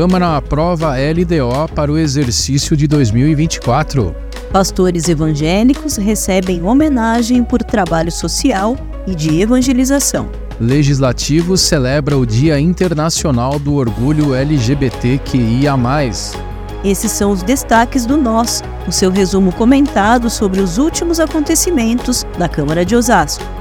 Câmara aprova a LDO para o exercício de 2024. Pastores evangélicos recebem homenagem por trabalho social e de evangelização. Legislativo celebra o Dia Internacional do Orgulho LGBTQIA. Esses são os destaques do Nós, o seu resumo comentado sobre os últimos acontecimentos da Câmara de Osasco.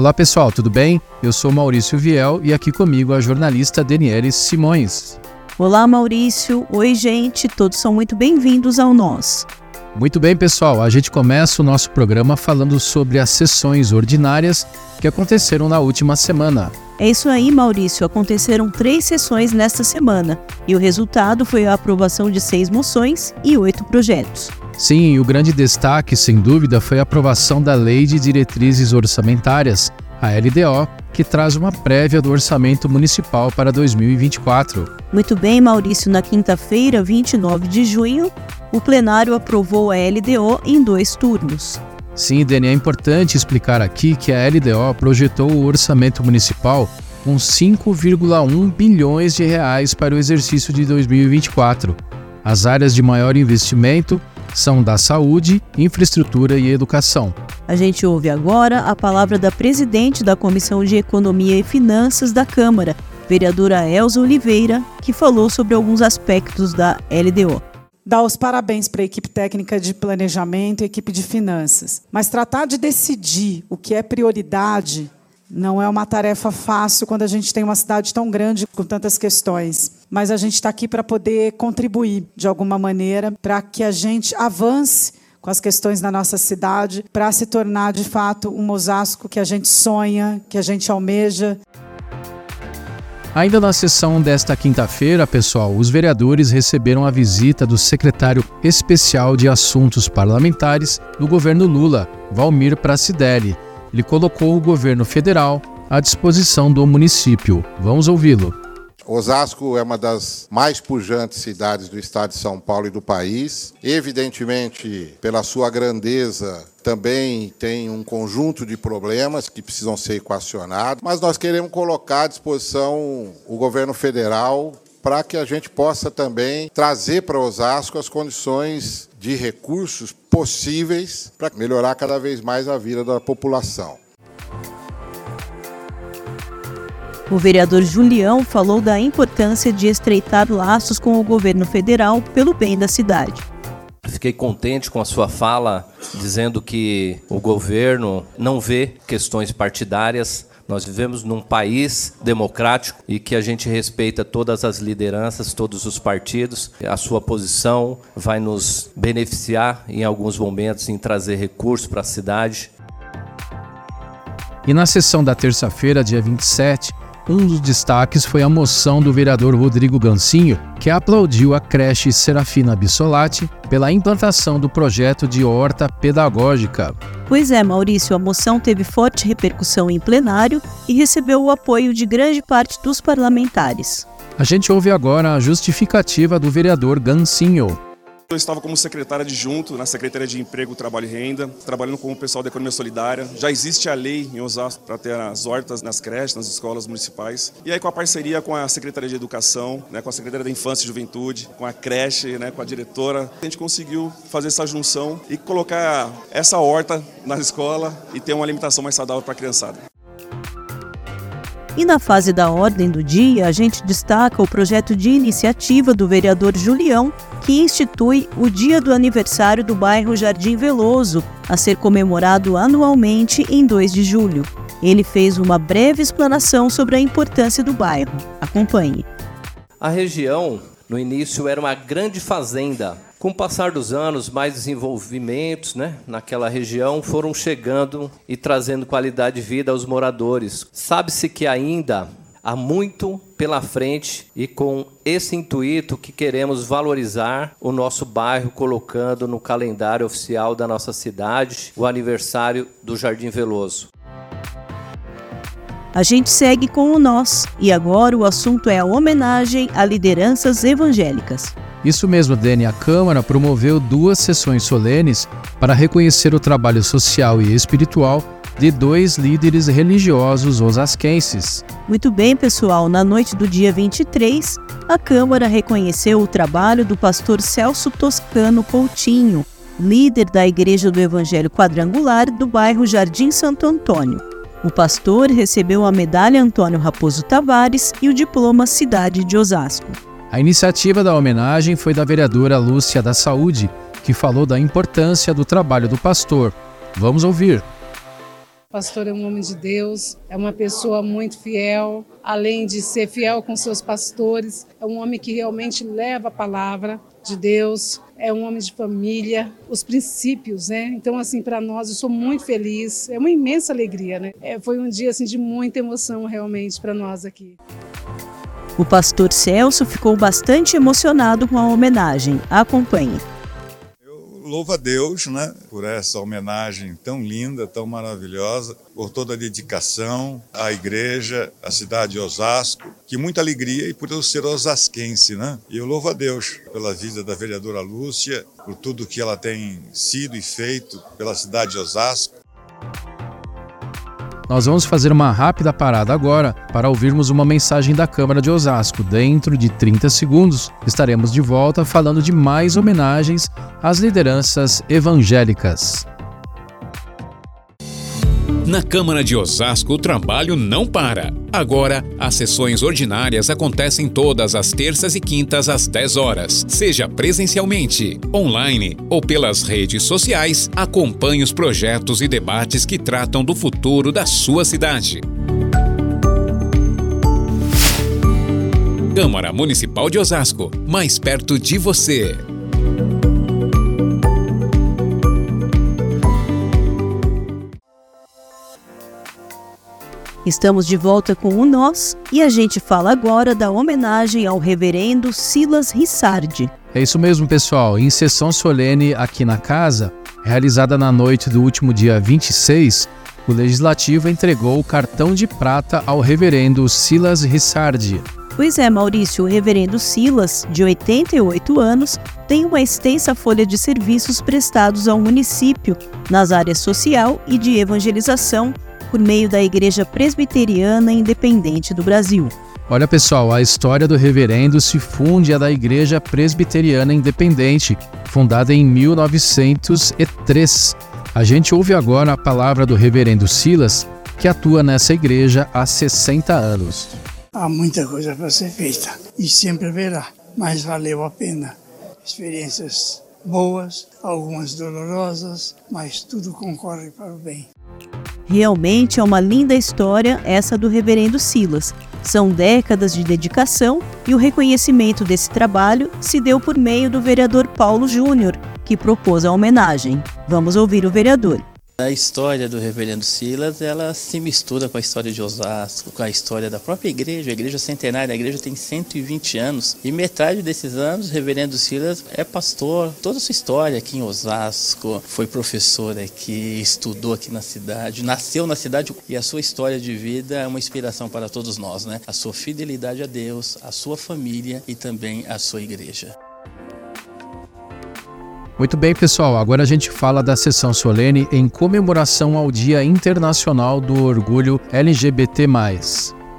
Olá pessoal, tudo bem? Eu sou Maurício Viel e aqui comigo a jornalista Daniele Simões. Olá Maurício, oi gente, todos são muito bem-vindos ao Nós. Muito bem, pessoal. A gente começa o nosso programa falando sobre as sessões ordinárias que aconteceram na última semana. É isso aí, Maurício. Aconteceram três sessões nesta semana e o resultado foi a aprovação de seis moções e oito projetos. Sim, o grande destaque, sem dúvida, foi a aprovação da Lei de Diretrizes Orçamentárias, a LDO, que traz uma prévia do orçamento municipal para 2024. Muito bem, Maurício. Na quinta-feira, 29 de junho, o plenário aprovou a LDO em dois turnos. Sim, Dani, é importante explicar aqui que a LDO projetou o orçamento municipal com 5,1 bilhões de reais para o exercício de 2024. As áreas de maior investimento são da saúde, infraestrutura e educação. A gente ouve agora a palavra da presidente da Comissão de Economia e Finanças da Câmara, vereadora Elza Oliveira, que falou sobre alguns aspectos da LDO dar os parabéns para a equipe técnica de planejamento e equipe de finanças. Mas tratar de decidir o que é prioridade não é uma tarefa fácil quando a gente tem uma cidade tão grande com tantas questões. Mas a gente está aqui para poder contribuir de alguma maneira para que a gente avance com as questões da nossa cidade, para se tornar de fato um Osasco que a gente sonha, que a gente almeja. Ainda na sessão desta quinta-feira, pessoal, os vereadores receberam a visita do secretário especial de Assuntos Parlamentares do governo Lula, Valmir Pracidelli ele colocou o governo federal à disposição do município. Vamos ouvi-lo. Osasco é uma das mais pujantes cidades do estado de São Paulo e do país. Evidentemente, pela sua grandeza, também tem um conjunto de problemas que precisam ser equacionados, mas nós queremos colocar à disposição o governo federal para que a gente possa também trazer para Osasco as condições de recursos possíveis para melhorar cada vez mais a vida da população. O vereador Julião falou da importância de estreitar laços com o governo federal pelo bem da cidade. Fiquei contente com a sua fala, dizendo que o governo não vê questões partidárias, nós vivemos num país democrático e que a gente respeita todas as lideranças, todos os partidos. A sua posição vai nos beneficiar em alguns momentos em trazer recursos para a cidade. E na sessão da terça-feira, dia 27, um dos destaques foi a moção do vereador Rodrigo Gancinho, que aplaudiu a creche Serafina Bissolati pela implantação do projeto de horta pedagógica. Pois é, Maurício, a moção teve forte repercussão em plenário e recebeu o apoio de grande parte dos parlamentares. A gente ouve agora a justificativa do vereador Gancinho. Eu estava como secretário adjunto na Secretaria de Emprego, Trabalho e Renda, trabalhando com o pessoal da Economia Solidária. Já existe a lei em Osasco para ter as hortas nas creches, nas escolas municipais. E aí com a parceria com a Secretaria de Educação, né, com a Secretaria da Infância e Juventude, com a creche, né, com a diretora, a gente conseguiu fazer essa junção e colocar essa horta na escola e ter uma alimentação mais saudável para a criançada. E na fase da ordem do dia, a gente destaca o projeto de iniciativa do vereador Julião, que institui o dia do aniversário do bairro Jardim Veloso, a ser comemorado anualmente em 2 de julho. Ele fez uma breve explanação sobre a importância do bairro. Acompanhe. A região, no início, era uma grande fazenda com o passar dos anos, mais desenvolvimentos né, naquela região foram chegando e trazendo qualidade de vida aos moradores. Sabe-se que ainda há muito pela frente e com esse intuito que queremos valorizar o nosso bairro, colocando no calendário oficial da nossa cidade o aniversário do Jardim Veloso. A gente segue com o nós e agora o assunto é a homenagem a lideranças evangélicas. Isso mesmo, Dani. A Câmara promoveu duas sessões solenes para reconhecer o trabalho social e espiritual de dois líderes religiosos osasquenses. Muito bem, pessoal. Na noite do dia 23, a Câmara reconheceu o trabalho do pastor Celso Toscano Coutinho, líder da Igreja do Evangelho Quadrangular do bairro Jardim Santo Antônio. O pastor recebeu a medalha Antônio Raposo Tavares e o diploma Cidade de Osasco. A iniciativa da homenagem foi da vereadora Lúcia da Saúde, que falou da importância do trabalho do pastor. Vamos ouvir. Pastor é um homem de Deus, é uma pessoa muito fiel, além de ser fiel com seus pastores, é um homem que realmente leva a palavra de Deus, é um homem de família, os princípios, né? Então, assim, para nós, eu sou muito feliz, é uma imensa alegria, né? É, foi um dia, assim, de muita emoção, realmente, para nós aqui. O pastor Celso ficou bastante emocionado com a homenagem. Acompanhe louvo a Deus né, por essa homenagem tão linda, tão maravilhosa, por toda a dedicação à igreja, à cidade de Osasco, que muita alegria e por eu ser osasquense. Né? E eu louvo a Deus pela vida da vereadora Lúcia, por tudo que ela tem sido e feito pela cidade de Osasco. Nós vamos fazer uma rápida parada agora para ouvirmos uma mensagem da Câmara de Osasco. Dentro de 30 segundos, estaremos de volta falando de mais homenagens às lideranças evangélicas. Na Câmara de Osasco, o trabalho não para. Agora, as sessões ordinárias acontecem todas as terças e quintas às 10 horas. Seja presencialmente, online ou pelas redes sociais, acompanhe os projetos e debates que tratam do futuro da sua cidade. Câmara Municipal de Osasco, mais perto de você. Estamos de volta com o Nós e a gente fala agora da homenagem ao reverendo Silas Rissardi. É isso mesmo, pessoal. Em sessão solene aqui na casa, realizada na noite do último dia 26, o Legislativo entregou o cartão de prata ao reverendo Silas Rissardi. Pois é, Maurício, o reverendo Silas, de 88 anos, tem uma extensa folha de serviços prestados ao município nas áreas social e de evangelização por meio da Igreja Presbiteriana Independente do Brasil. Olha pessoal, a história do reverendo se funde à da Igreja Presbiteriana Independente, fundada em 1903. A gente ouve agora a palavra do reverendo Silas, que atua nessa igreja há 60 anos. Há muita coisa para ser feita e sempre haverá, mas valeu a pena. Experiências boas, algumas dolorosas, mas tudo concorre para o bem. Realmente é uma linda história essa do Reverendo Silas. São décadas de dedicação e o reconhecimento desse trabalho se deu por meio do vereador Paulo Júnior, que propôs a homenagem. Vamos ouvir o vereador. A história do reverendo Silas, ela se mistura com a história de Osasco, com a história da própria igreja, a igreja centenária, a igreja tem 120 anos, e metade desses anos o reverendo Silas é pastor, toda a sua história aqui em Osasco, foi professor aqui, estudou aqui na cidade, nasceu na cidade, e a sua história de vida é uma inspiração para todos nós, né? A sua fidelidade a Deus, a sua família e também a sua igreja. Muito bem, pessoal. Agora a gente fala da sessão solene em comemoração ao Dia Internacional do Orgulho LGBT.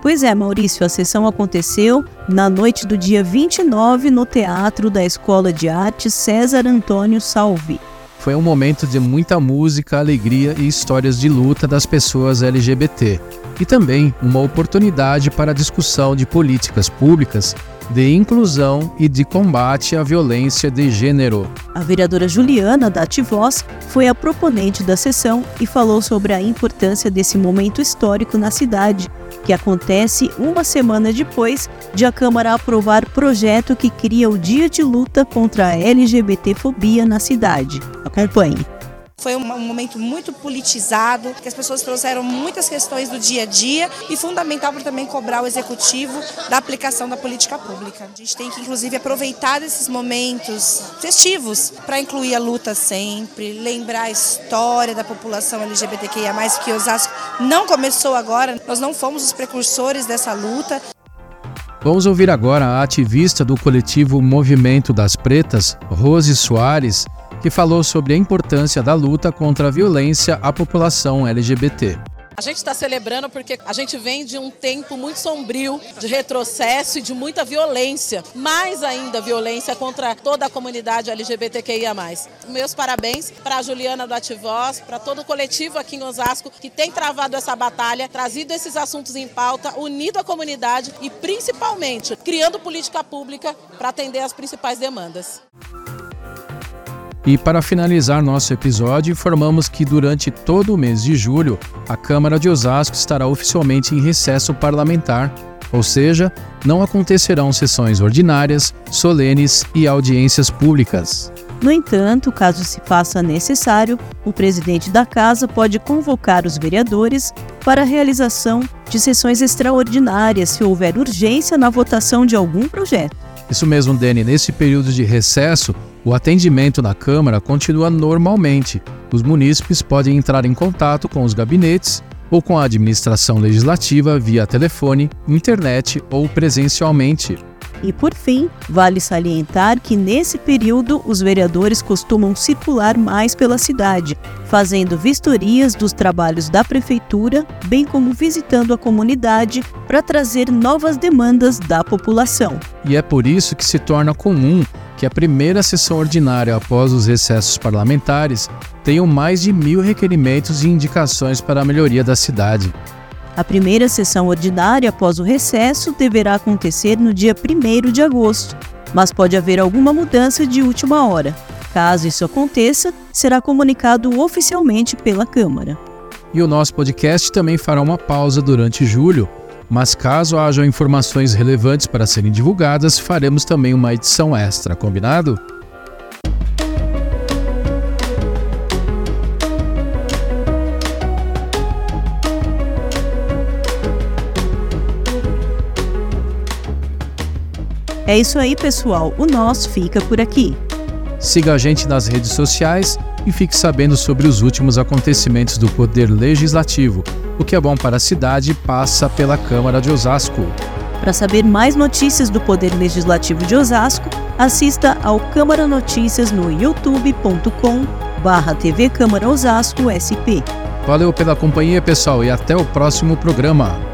Pois é, Maurício, a sessão aconteceu na noite do dia 29 no Teatro da Escola de Arte César Antônio Salvi. Foi um momento de muita música, alegria e histórias de luta das pessoas LGBT. E também uma oportunidade para a discussão de políticas públicas de inclusão e de combate à violência de gênero. A vereadora Juliana da Ativoz foi a proponente da sessão e falou sobre a importância desse momento histórico na cidade, que acontece uma semana depois de a Câmara aprovar projeto que cria o Dia de Luta contra a LGBTfobia na cidade. Acompanhe. Foi um momento muito politizado, que as pessoas trouxeram muitas questões do dia a dia e fundamental para também cobrar o executivo da aplicação da política pública. A gente tem que, inclusive, aproveitar esses momentos festivos para incluir a luta sempre, lembrar a história da população LGBTQIA, que Osasco não começou agora, nós não fomos os precursores dessa luta. Vamos ouvir agora a ativista do coletivo Movimento das Pretas, Rose Soares, que falou sobre a importância da luta contra a violência à população LGBT. A gente está celebrando porque a gente vem de um tempo muito sombrio, de retrocesso e de muita violência, mais ainda violência contra toda a comunidade LGBTQIA. Meus parabéns para a Juliana do Ativoz, para todo o coletivo aqui em Osasco que tem travado essa batalha, trazido esses assuntos em pauta, unido a comunidade e principalmente criando política pública para atender as principais demandas. E para finalizar nosso episódio, informamos que durante todo o mês de julho, a Câmara de Osasco estará oficialmente em recesso parlamentar, ou seja, não acontecerão sessões ordinárias, solenes e audiências públicas. No entanto, caso se faça necessário, o presidente da Casa pode convocar os vereadores para a realização de sessões extraordinárias se houver urgência na votação de algum projeto. Isso mesmo, Dani. Nesse período de recesso, o atendimento na Câmara continua normalmente. Os munícipes podem entrar em contato com os gabinetes ou com a administração legislativa via telefone, internet ou presencialmente. E por fim, vale salientar que nesse período os vereadores costumam circular mais pela cidade, fazendo vistorias dos trabalhos da prefeitura, bem como visitando a comunidade para trazer novas demandas da população. E é por isso que se torna comum que a primeira sessão ordinária após os recessos parlamentares tenha mais de mil requerimentos e indicações para a melhoria da cidade. A primeira sessão ordinária após o recesso deverá acontecer no dia 1 de agosto, mas pode haver alguma mudança de última hora. Caso isso aconteça, será comunicado oficialmente pela Câmara. E o nosso podcast também fará uma pausa durante julho, mas caso hajam informações relevantes para serem divulgadas, faremos também uma edição extra, combinado? É isso aí, pessoal. O nosso fica por aqui. Siga a gente nas redes sociais e fique sabendo sobre os últimos acontecimentos do Poder Legislativo. O que é bom para a cidade passa pela Câmara de Osasco. Para saber mais notícias do Poder Legislativo de Osasco, assista ao Câmara Notícias no youtube.com barra TV Câmara Osasco SP. Valeu pela companhia, pessoal, e até o próximo programa.